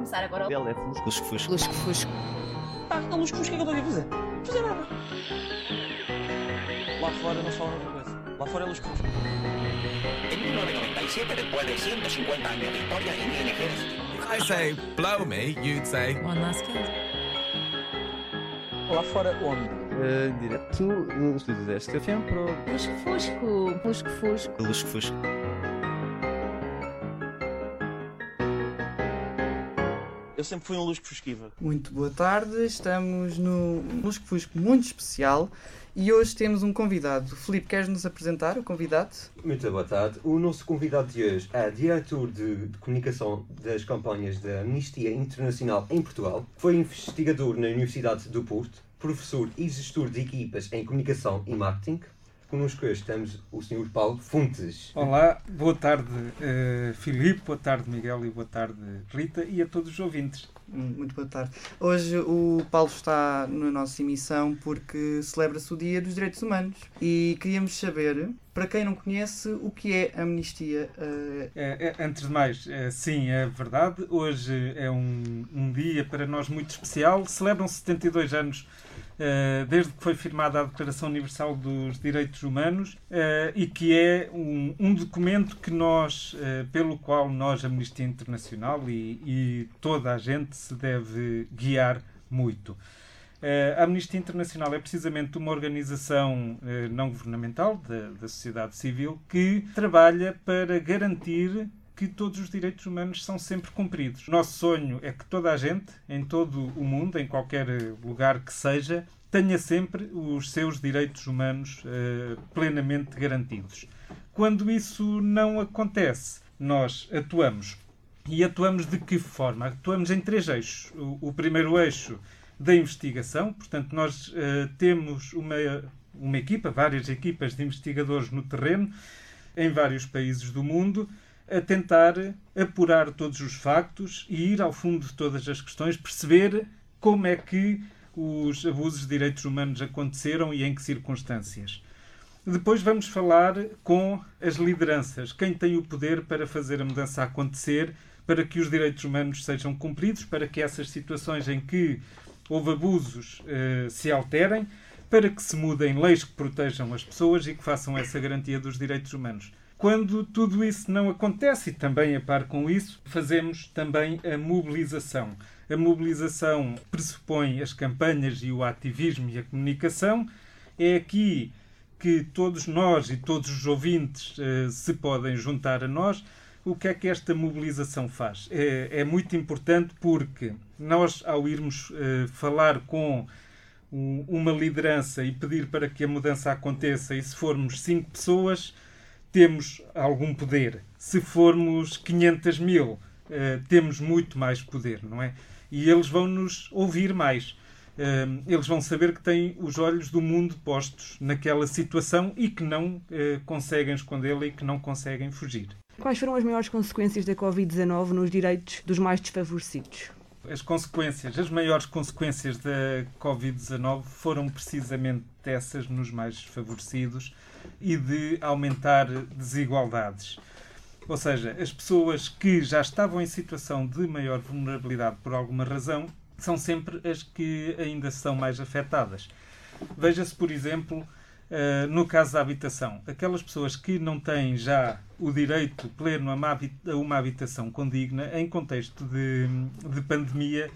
começar agora. Ele é fusco. Lusco-fusco. Lusco-fusco. Ah, não, Lusco, o que é que eu estou aqui a fazer? Não fazer nada. Lá fora não se fala outra coisa. Lá fora é Lusco. En 1997, después de 150 años de historia en ING, If I say blow me, you'd say One last kiss. Lá fora onde? Uh, direto do estúdio deste sempre. Lusco-fusco. Lusco-fusco. Lusco-fusco. Eu sempre fui um Lusco Fusquiva. Muito boa tarde, estamos no Lusco Fusco muito especial e hoje temos um convidado. Filipe, queres nos apresentar o convidado? Muito boa tarde. O nosso convidado de hoje é diretor de, de comunicação das campanhas da Amnistia Internacional em Portugal, foi investigador na Universidade do Porto, professor e gestor de equipas em comunicação e marketing. Connosco hoje temos o Sr. Paulo Fontes. Olá, boa tarde uh, Filipe, boa tarde Miguel e boa tarde Rita e a todos os ouvintes. Hum, Muito boa tarde. Hoje o Paulo está na nossa emissão porque celebra-se o Dia dos Direitos Humanos e queríamos saber, para quem não conhece, o que é a amnistia. eh, É, é, antes de mais, é, sim, é verdade, hoje é um, um dia para nós muito especial, celebram 72 anos desde que foi firmada a Declaração Universal dos Direitos Humanos eh, e que é um, um documento que nós, eh, pelo qual nós, Amnistia Internacional e, e toda a gente se deve guiar muito. Eh, A Amnistia Internacional é precisamente uma organização eh, não governamental da, da sociedade civil que trabalha para garantir que todos os direitos humanos são sempre cumpridos. Nosso sonho é que toda a gente, em todo o mundo, em qualquer eh, lugar que seja, tenha sempre os seus direitos humanos eh, plenamente garantidos. Quando isso não acontece, nós atuamos. E atuamos de que forma? Atuamos em três eixos. O, o primeiro eixo da investigação, portanto, nós eh, temos uma, uma equipa, várias equipas de investigadores no terreno, em vários países do mundo, a tentar apurar todos os factos e ir ao fundo de todas as questões, perceber como é que os abusos de direitos humanos aconteceram e em que circunstâncias. Depois vamos falar com as lideranças, quem tem o poder para fazer a mudança acontecer, para que os direitos humanos sejam cumpridos, para que essas situações em que houve abusos eh, se alterem, para que se mudem leis que protejam as pessoas e que façam essa garantia dos direitos humanos. Quando tudo isso não acontece, e também a par com isso, fazemos também a mobilização. A mobilização pressupõe as campanhas e o ativismo e a comunicação. É aqui que todos nós e todos os ouvintes eh, se podem juntar a nós. O que é que esta mobilização faz? É, é muito importante porque nós, ao irmos eh, falar com um- uma liderança e pedir para que a mudança aconteça, e se formos cinco pessoas, temos algum poder. Se formos 500 mil, eh, temos muito mais poder, não é? E eles vão nos ouvir mais. Eh, eles vão saber que têm os olhos do mundo postos naquela situação e que não eh, conseguem escondê-la e que não conseguem fugir. Quais foram as maiores consequências da Covid-19 nos direitos dos mais desfavorecidos? As consequências, as maiores consequências da Covid-19 foram precisamente essas nos mais desfavorecidos e de aumentar desigualdades. Ou seja, as pessoas que já estavam em situação de maior vulnerabilidade por alguma razão são sempre as que ainda são mais afetadas. Veja-se, por exemplo, eh, no caso da habitação, aquelas pessoas que não têm já o direito pleno a uma habitação condigna, em contexto de, de pandemia,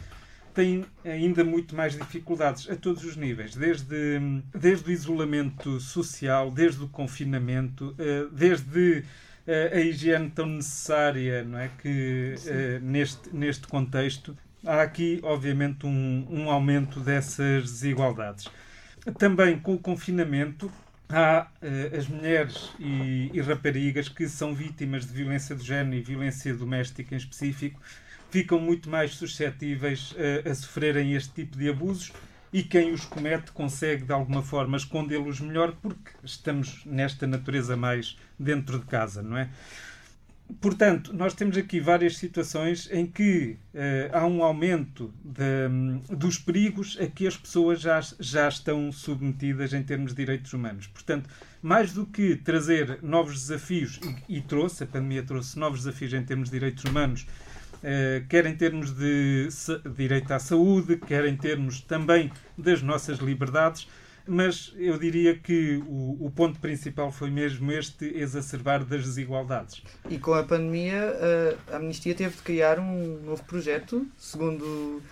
têm ainda muito mais dificuldades a todos os níveis, desde, desde o isolamento social, desde o confinamento, eh, desde eh, a higiene tão necessária não é? que eh, neste, neste contexto há aqui, obviamente, um, um aumento dessas desigualdades. Também com o confinamento, há eh, as mulheres e, e raparigas que são vítimas de violência de género e violência doméstica em específico, ficam muito mais suscetíveis eh, a sofrerem este tipo de abusos e quem os comete consegue de alguma forma escondê-los melhor porque estamos nesta natureza mais dentro de casa, não é? Portanto, nós temos aqui várias situações em que eh, há um aumento de- dos perigos a que as pessoas já, já estão submetidas em termos de direitos humanos. Portanto, mais do que trazer novos desafios, e, e trouxe, a pandemia trouxe novos desafios em termos de direitos humanos, eh, quer em termos de sa- direito à saúde, quer em termos também das nossas liberdades, mas eu diria que o, o ponto principal foi mesmo este exacerbar das desigualdades. E com a pandemia, a Amnistia teve de criar um novo projeto, segundo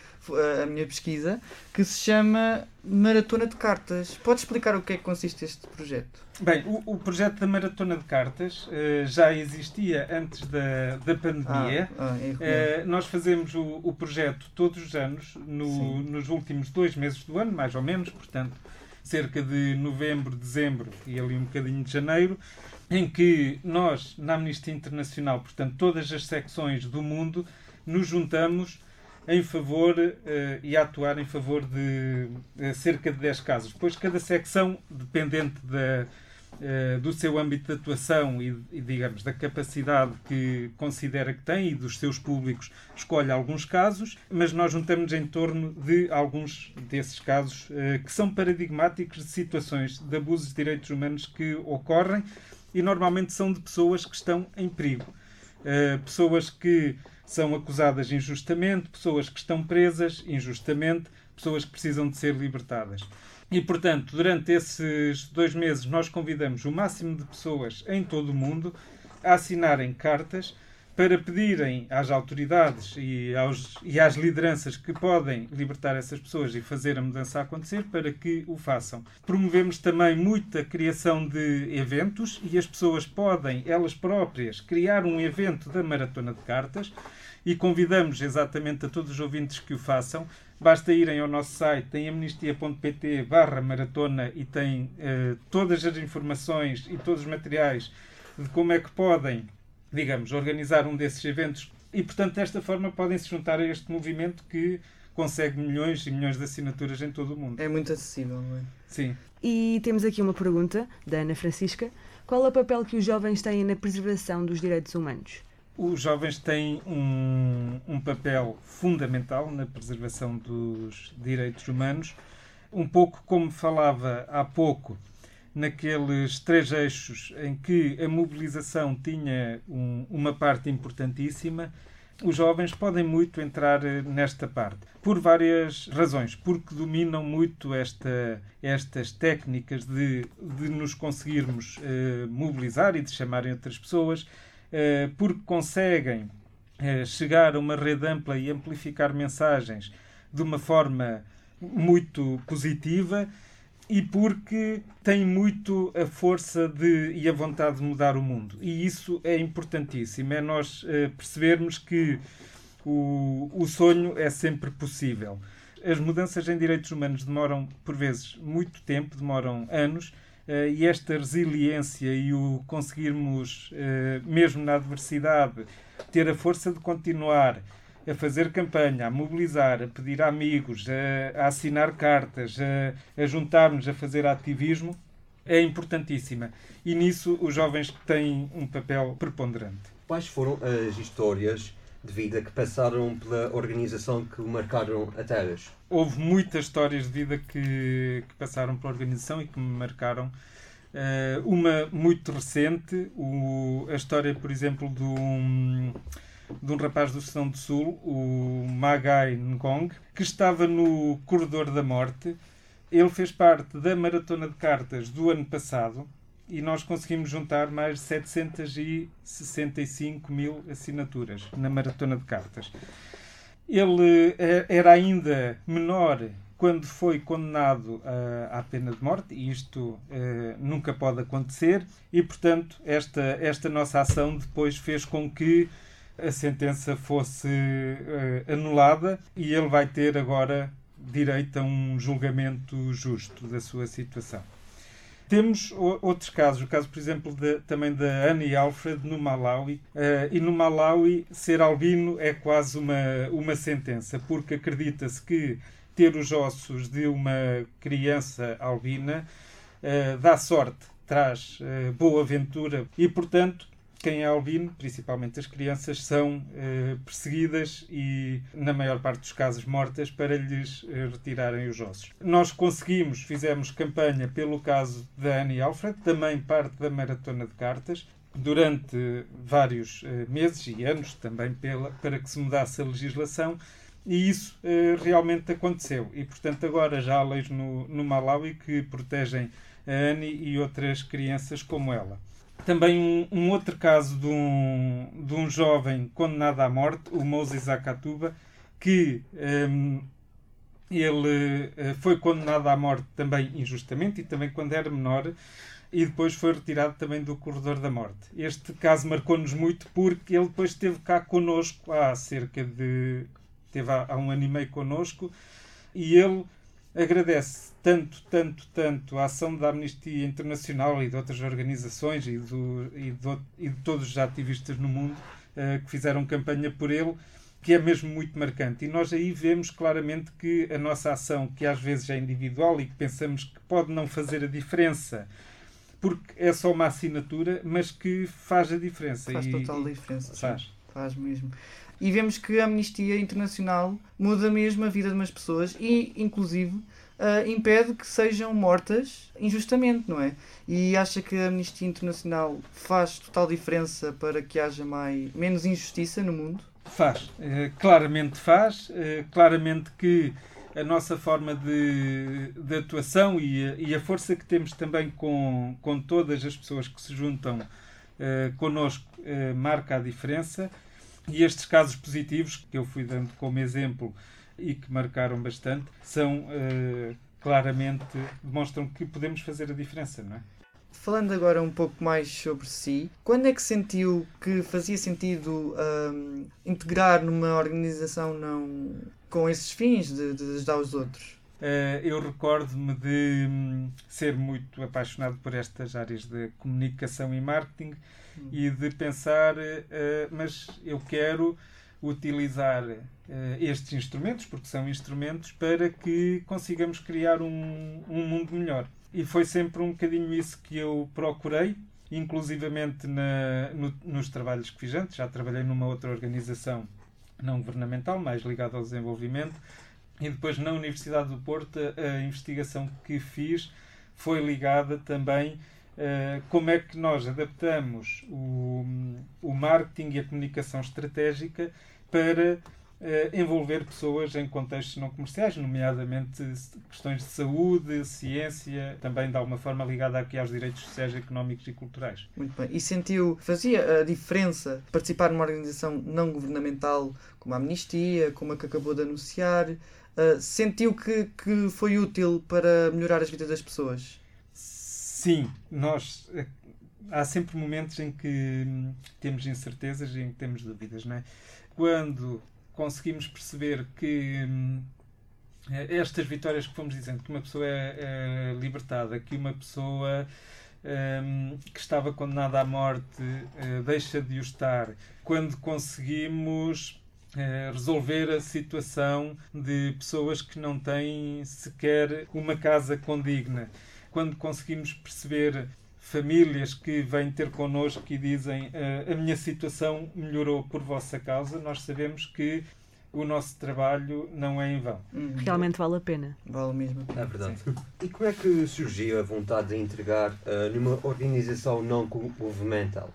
a minha pesquisa, que se chama Maratona de Cartas. Pode explicar o que é que consiste este projeto? Bem, o, o projeto da Maratona de Cartas eh, já existia antes da, da pandemia. Ah, ah, Eh, nós fazemos o, o projeto todos os anos, no- nos últimos dois meses do ano, mais ou menos, portanto, cerca de novembro, dezembro e ali um bocadinho de janeiro, em que nós, na Amnistia Internacional, portanto, todas as secções do mundo, nos juntamos em favor eh, e a atuar em favor de eh, cerca de 10 casos. Depois, cada secção, dependente da, eh, do seu âmbito de atuação e, e, digamos, da capacidade que considera que tem e dos seus públicos, escolhe alguns casos, mas nós juntamos em torno de alguns desses casos eh, que são paradigmáticos de situações de abusos de direitos humanos que ocorrem e normalmente são de pessoas que estão em perigo. Uh, pessoas que são acusadas injustamente, pessoas que estão presas injustamente, pessoas que precisam de ser libertadas. E, portanto, durante esses dois meses, nós convidamos o máximo de pessoas em todo o mundo a assinarem cartas para pedirem às autoridades e, aos, e às lideranças que podem libertar essas pessoas e fazer a mudança acontecer para que o façam. Promovemos também muito a criação de eventos e as pessoas podem, elas próprias, criar um evento da Maratona de Cartas e convidamos exatamente a todos os ouvintes que o façam. Basta irem ao nosso site em amnistia.pt barra maratona e tem eh, todas as informações e todos os materiais de como é que podem digamos, organizar um desses eventos e, portanto, desta forma podem se juntar a este movimento que consegue milhões e milhões de assinaturas em todo o mundo. É muito acessível, não é? Sim. E temos aqui uma pergunta da Ana Francisca. Qual é o papel que os jovens têm na preservação dos direitos humanos? Os jovens têm um, um papel fundamental na preservação dos direitos humanos, um pouco como falava há pouco naqueles três eixos em que a mobilização tinha um, uma parte importantíssima, os jovens podem muito entrar eh, nesta parte. Por várias razões. Porque dominam muito esta, estas técnicas de, de nos conseguirmos eh, mobilizar e de chamarem outras pessoas, porque conseguem eh, chegar a uma rede ampla e amplificar mensagens de uma forma muito positiva e porque tem muito a força de, e a vontade de mudar o mundo. E isso é importantíssimo. É nós uh, percebermos que o, o sonho é sempre possível. As mudanças em direitos humanos demoram, por vezes, muito tempo, demoram anos, e esta resiliência e o conseguirmos, uh, mesmo na adversidade, ter a força de continuar a fazer campanha, a mobilizar, a pedir amigos, a, a assinar cartas, a, a juntar-nos, a fazer ativismo, é importantíssima. E nisso os jovens têm um papel preponderante. Quais foram as histórias de vida que passaram pela organização que marcaram até hoje? Houve muitas histórias de vida que, que passaram pela organização e que me marcaram. Uh, uma muito recente, o, a história, por exemplo, de um, de um rapaz do Sudão do Sul, o Magai Ngong, que estava no corredor da morte. Ele fez parte da maratona de cartas do ano passado e nós conseguimos juntar mais de 765 mil assinaturas na maratona de cartas. Ele era ainda menor quando foi condenado à pena de morte, e isto uh, nunca pode acontecer, e portanto esta, esta nossa ação depois fez com que a sentença fosse uh, anulada e ele vai ter agora direito a um julgamento justo da sua situação. Temos outros casos, o caso, por exemplo, de, também da Annie Alfred no Malawi. Uh, e no Malawi, ser albino é quase uma, uma sentença, porque acredita-se que ter os ossos de uma criança albina uh, dá sorte, traz uh, boa aventura e, portanto, quem é albino, principalmente as crianças, são eh, perseguidas e, na maior parte dos casos, mortas para lhes eh, retirarem os ossos. Nós conseguimos, fizemos campanha pelo caso da Annie Alfred, também parte da Maratona de Cartas, durante vários eh, meses e anos também pela, para que se mudasse a legislação e isso realmente aconteceu. E, portanto, agora já há leis no, no Malawi que protegem a Annie e outras crianças como ela. Também um, um outro caso de um, de um jovem condenado à morte, o Moses Akatuba, que um, ele uh, foi condenado à morte também injustamente e também quando era menor e depois foi retirado também do corredor da morte. Este caso marcou-nos muito porque ele depois esteve cá connosco há cerca de... esteve há, há um ano e meio connosco e ele agradece tanto, tanto, tanto a ação da Amnistia Internacional e de outras organizações e, do, e, de, e de todos os ativistas no mundo uh, que fizeram campanha por ele, que é mesmo muito marcante. E nós aí vemos claramente que a nossa ação, que às vezes é individual e que pensamos que pode não fazer a diferença, porque é só uma assinatura, mas que faz a diferença. Faz e, total diferença. Faz. Sim, faz mesmo. E vemos que a Amnistia Internacional muda mesmo a vida de umas pessoas e, inclusive, uh, impede que sejam mortas injustamente, não é? E acha que a Amnistia Internacional faz total diferença para que haja mais, menos injustiça no mundo? Faz, uh, claramente faz, uh, claramente que a nossa forma de, de atuação e a, e a, força que temos também com, com todas as pessoas que se juntam uh, connosco uh, marca a diferença. E estes casos positivos que eu fui dando como exemplo e que marcaram bastante são uh, claramente demonstram que podemos fazer a diferença, não é? Falando agora um pouco mais sobre si, quando é que sentiu que fazia sentido um, integrar numa organização não com esses fins de, de ajudar os outros? Uh, eu recordo-me de um, ser muito apaixonado por estas áreas de comunicação e marketing e de pensar, uh, mas eu quero utilizar uh, estes instrumentos, porque são instrumentos, para que consigamos criar um, um mundo melhor. E foi sempre um bocadinho isso que eu procurei, inclusivamente na, no, nos trabalhos que fiz antes. Já trabalhei numa outra organização não governamental, mais ligada ao desenvolvimento, e depois na Universidade do Porto a, a investigação que fiz foi ligada também Uh, como é que nós adaptamos o, o marketing e a comunicação estratégica para uh, envolver pessoas em contextos não comerciais, nomeadamente questões de saúde, ciência, também de alguma forma ligada aqui aos direitos sociais, económicos e culturais. Muito bem. E sentiu, fazia a diferença participar numa organização não governamental como a Amnistia, como a que acabou de anunciar? Uh, sentiu que, que foi útil para melhorar as vidas das pessoas? Sim, nós eh, há sempre momentos em que hum, temos incertezas e em que temos dúvidas, não é? quando conseguimos perceber que hum, estas vitórias que fomos dizendo, que uma pessoa é, é libertada, que uma pessoa um, que estava condenada à morte uh, deixa de o estar, quando conseguimos uh, resolver a situação de pessoas que não têm sequer uma casa condigna, quando conseguimos perceber famílias que vêm ter connosco e dizem uh, a minha situação melhorou por vossa causa, nós sabemos que o nosso trabalho não é em vão. Uhum. Realmente vale a pena. Vale mesmo. É verdade. Sim. E como é que surgiu a vontade de entregar uh, numa organização não governamental?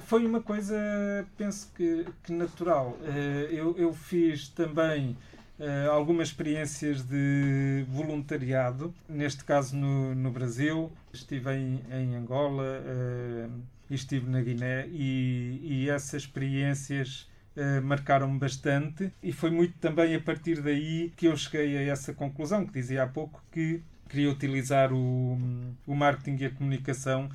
Foi uma coisa, penso que, que natural. Uh, eu, eu fiz também uh, algumas experiências de voluntariado, neste caso no, no Brasil, estive em, em Angola uh, e estive na Guiné, e, e essas experiências uh, marcaram-me bastante, e foi muito também a partir daí que eu cheguei a essa conclusão, que dizia há pouco que queria utilizar o, o marketing e a comunicação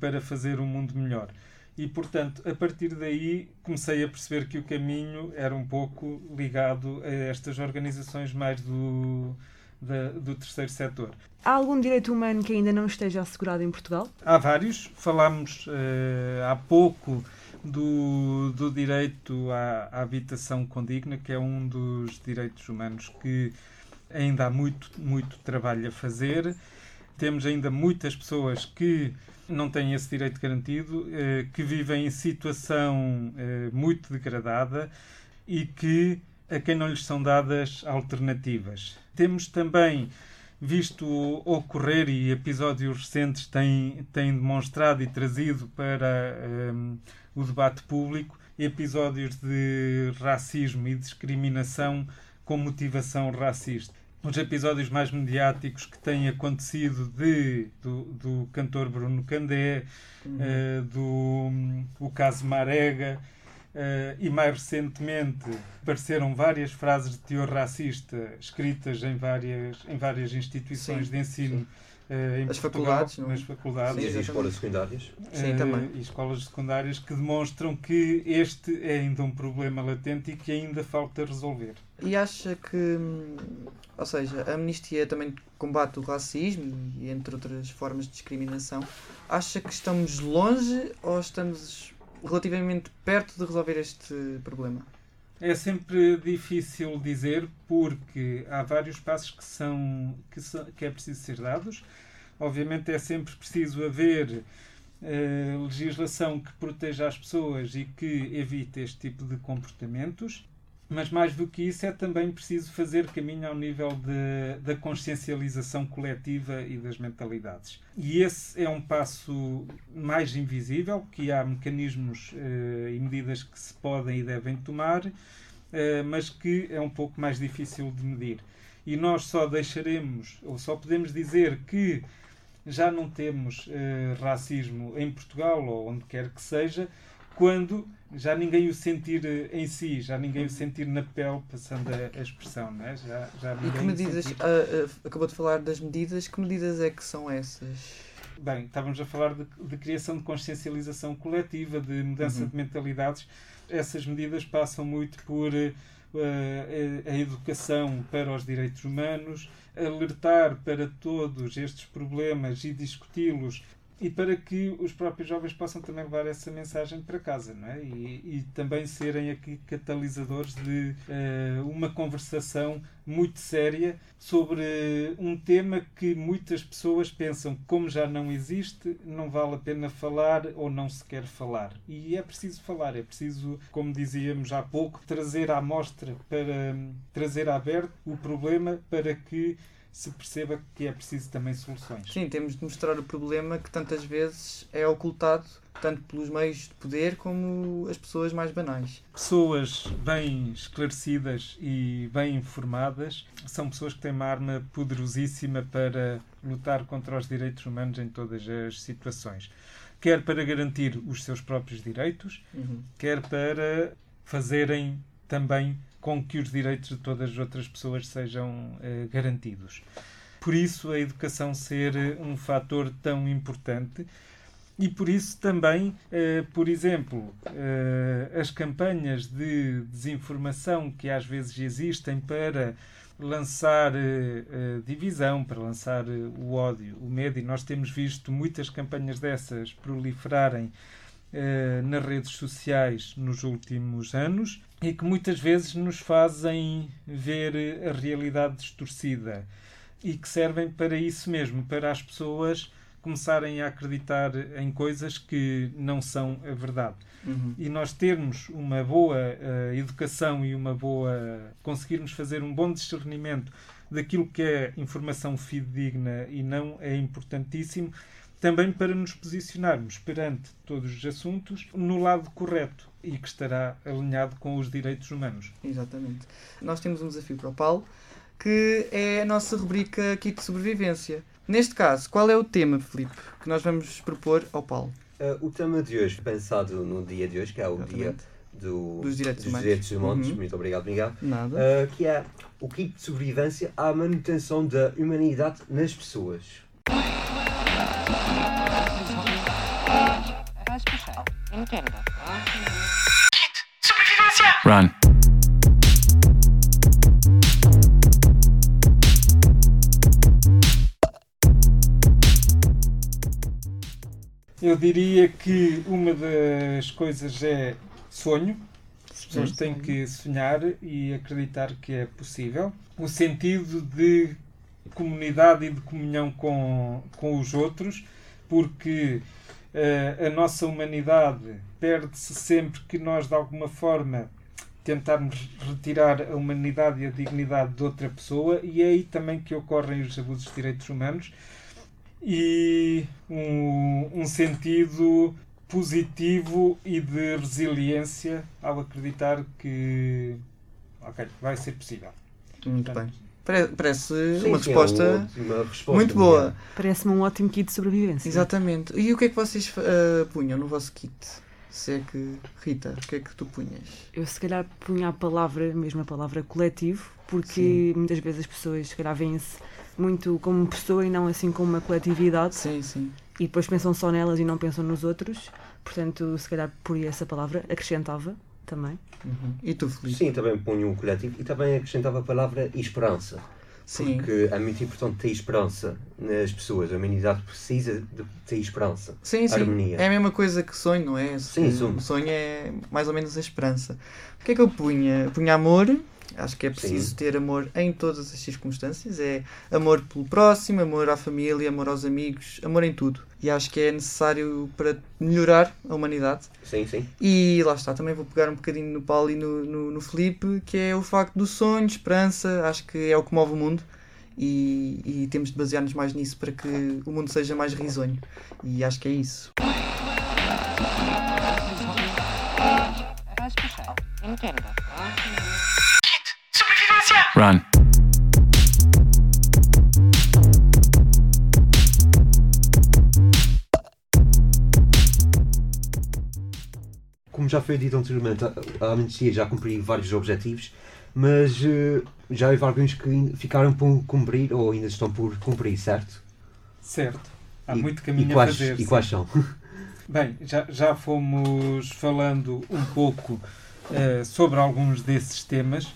para fazer um mundo melhor e portanto a partir daí comecei a perceber que o caminho era um pouco ligado a estas organizações mais do, da, do terceiro setor. Há algum direito humano que ainda não esteja assegurado em Portugal? Há vários. Falámos uh, há pouco do, do direito à, à habitação condigna, que é um dos direitos humanos que ainda há muito, muito trabalho a fazer. Temos ainda muitas pessoas que não têm esse direito garantido, eh, que vivem em situação eh, muito degradada e que a quem não lhes são dadas alternativas. Temos também visto ocorrer e episódios recentes têm, têm demonstrado e trazido para um, o debate público episódios de racismo e discriminação com motivação racista. Os episódios mais mediáticos que têm acontecido de, do, do cantor Bruno Candé, Uhum. uh, do um, o caso Marega, Uh, e mais recentemente apareceram várias frases de teor racista escritas em várias, em várias instituições Sim, de ensino uh, em As Portugal, faculdades, não é? nas faculdades E as escolas secundárias. Sim, uh, também. e escolas secundárias que demonstram que este é ainda um problema latente e que ainda falta resolver. E acha que, hum, ou seja, a amnistia também combate o racismo e entre outras formas de discriminação. Acha que estamos longe ou estamos relativamente perto de resolver este problema? É sempre difícil dizer porque há vários passos que são que, são, que é preciso ser dados. Obviamente é sempre preciso haver eh, legislação que proteja as pessoas e que evite este tipo de comportamentos. Mas mais do que isso é também preciso fazer caminho ao nível de, da consciencialização coletiva e das mentalidades. E esse é um passo mais invisível, que há mecanismos eh, e medidas que se podem e devem tomar, eh, mas que é um pouco mais difícil de medir. E nós só deixaremos, ou só podemos dizer que já não temos eh, racismo em Portugal ou onde quer que seja, quando já ninguém o sentir eh, em si, já ninguém o sentir na pele, passando a, a expressão, não é? Já, já E que medidas, sentir. ah, ah, acabou de falar das medidas, que medidas é que são essas? Bem, estávamos a falar de, de criação de consciencialização coletiva, de mudança Uhum. de mentalidades. Essas medidas passam muito por a, a educação para os direitos humanos, alertar para todos estes problemas e discuti-los e para que os próprios jovens possam também levar essa mensagem para casa, não é? E, e também serem aqui catalisadores de eh, uma conversação muito séria sobre um tema que muitas pessoas pensam como já não existe, não vale a pena falar ou não se quer falar. E é preciso falar, é preciso, como dizíamos há pouco, trazer à mostra, para trazer aberto o problema para que se perceba que é preciso também soluções. Sim, temos de mostrar o problema que tantas vezes é ocultado tanto pelos meios de poder como as pessoas mais banais. Pessoas bem esclarecidas e bem informadas são pessoas que têm uma arma poderosíssima para lutar contra os direitos humanos em todas as situações. Quer para garantir os seus próprios direitos, Uhum. quer para fazerem também com que os direitos de todas as outras pessoas sejam eh, garantidos. Por isso, a educação ser eh, um fator tão importante e por isso também, eh, por exemplo, as campanhas de desinformação que às vezes existem para lançar divisão, para lançar o ódio, o medo, e nós temos visto muitas campanhas dessas proliferarem eh, nas redes sociais nos últimos anos e que muitas vezes nos fazem ver a realidade distorcida e que servem para isso mesmo, para as pessoas começarem a acreditar em coisas que não são a verdade. Uhum. E nós termos uma boa eh, educação e uma boa. conseguirmos fazer um bom discernimento daquilo que é informação fidedigna e não é importantíssimo, também para nos posicionarmos perante todos os assuntos no lado correto e que estará alinhado com os direitos humanos. Exatamente. Nós temos um desafio para o Paulo, que é a nossa rubrica Kit de Sobrevivência. Neste caso, qual é o tema, Filipe, que nós vamos propor ao Paulo? Uh, o tema de hoje, pensado no dia de hoje, que é o dia Exatamente. do, Dos direitos humanos. direitos humanos, Uhum. muito obrigado, Miguel, Nada. uh, que é o kit de sobrevivência à manutenção da humanidade nas pessoas. Run. Eu diria que uma das coisas é sonho. As pessoas têm que sonhar e acreditar que é possível. O sentido de comunidade e de comunhão com, com os outros, porque eh, a nossa humanidade perde-se sempre que nós, de alguma forma, tentarmos retirar a humanidade e a dignidade de outra pessoa, e é aí também que ocorrem os abusos de direitos humanos e um, um sentido positivo e de resiliência ao acreditar que ok, vai ser possível. Muito Portanto, bem. Pare- Parece Sim, uma sim, resposta é uma- uma resposta muito boa. Parece-me um ótimo kit de sobrevivência. Exatamente. E o que é que vocês ah, punham no vosso kit? Se é que. Rita, o que é que tu punhas? Eu se calhar punha a palavra, mesmo a palavra coletivo, porque muitas vezes as pessoas se calhar veem-se muito como pessoa e não assim como uma coletividade Sim, sim. e depois pensam só nelas e não pensam nos outros. Portanto, se calhar poria essa palavra, acrescentava também. Uhum. E tu, Felipe? Sim, também ponho um coletivo e também acrescentava a palavra esperança. Sim. Porque é muito importante ter esperança nas pessoas. A humanidade precisa de ter esperança. Sim, sim. Harmonia. É a mesma coisa que sonho, não é? Sim, sonho. O sonho é mais ou menos a esperança. O que é que eu punha? Punha amor. Acho que é preciso Sim. ter amor em todas as circunstâncias. É amor pelo próximo, amor à família, amor aos amigos, amor em tudo. E acho que é necessário para melhorar a humanidade. Sim, sim. E lá está, também vou pegar um bocadinho no Paulo e no, no, no Felipe, que é o facto do sonho, esperança, acho que é o que move o mundo. E, e temos de basear-nos mais nisso para que o mundo seja mais risonho. E acho que é isso. Run. Como já foi dito anteriormente, a- amnistia já cumpriu vários objetivos, mas eh, já houve alguns que ficaram por cumprir ou ainda estão por cumprir, certo? certo. Há E- muito caminho quais, a fazer. E quais são? Bem, já, já fomos falando um pouco eh, sobre alguns desses temas,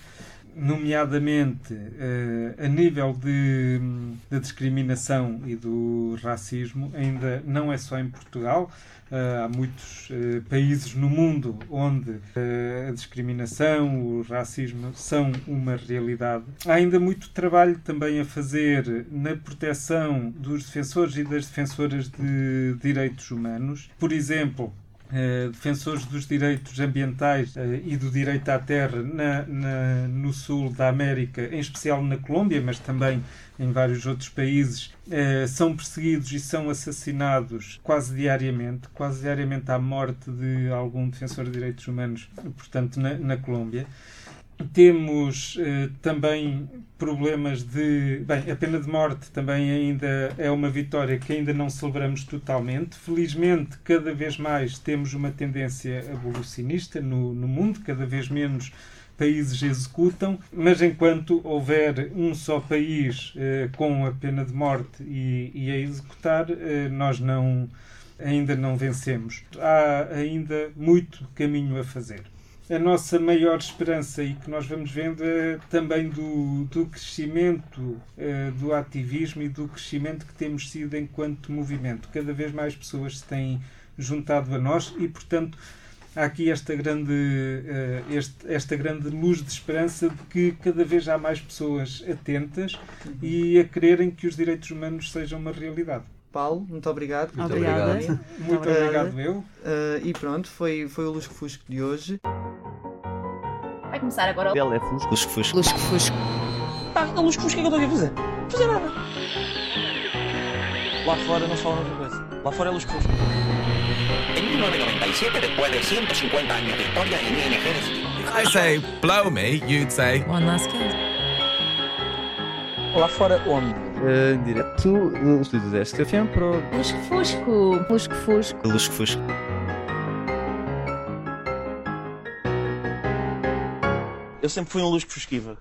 nomeadamente eh, a nível de, da discriminação e do racismo, ainda não é só em Portugal. eh, há muitos eh, países no mundo onde a discriminação, o racismo são uma realidade. Há ainda muito trabalho também a fazer na proteção dos defensores e das defensoras de direitos humanos. Por exemplo, eh, defensores dos direitos ambientais eh, e do direito à terra na, na- no sul da América, em especial na Colômbia, mas também em vários outros países, eh, são perseguidos e são assassinados quase diariamente. Quase diariamente há morte de algum defensor de direitos humanos, portanto, na, na Colômbia. Temos eh, também problemas de. Bem, a pena de morte também ainda é uma vitória que ainda não celebramos totalmente. Felizmente, cada vez mais temos uma tendência abolicionista no, no mundo, cada vez menos países executam, mas enquanto houver um só país eh, com a pena de morte e, e a executar, eh, nós não, ainda não vencemos. Há ainda muito caminho a fazer a nossa maior esperança e que nós vamos vendo é também do, do crescimento eh, do ativismo e do crescimento que temos sido enquanto movimento. Cada vez mais pessoas se têm juntado a nós e, portanto, há aqui esta grande, eh, este- esta grande luz de esperança de que cada vez há mais pessoas atentas e a quererem que os direitos humanos sejam uma realidade. Paulo, muito obrigado. Muito Obrigada. obrigado. Muito Obrigada. obrigado, eu. Uh, e pronto, foi, foi o Lusco Fusco de hoje. Vai começar agora o Ele é fusco. Lusco fusco. Lusco Fusco. Pá, a lusco fusco, o que é que eu estou aqui a fazer? Não fazer nada. Lá fora não se fala na cabeça. Lá fora é lusco fusco. En 1997, después de 150 años de historia en ING If I say blow me, you'd say One last kiss. Lá fora onde? Eh, direto do estúdio desta FM para o Lusco Fusco. Lusco Fusco. Lusco fusco. Eu sempre fui um lusco fusquiva.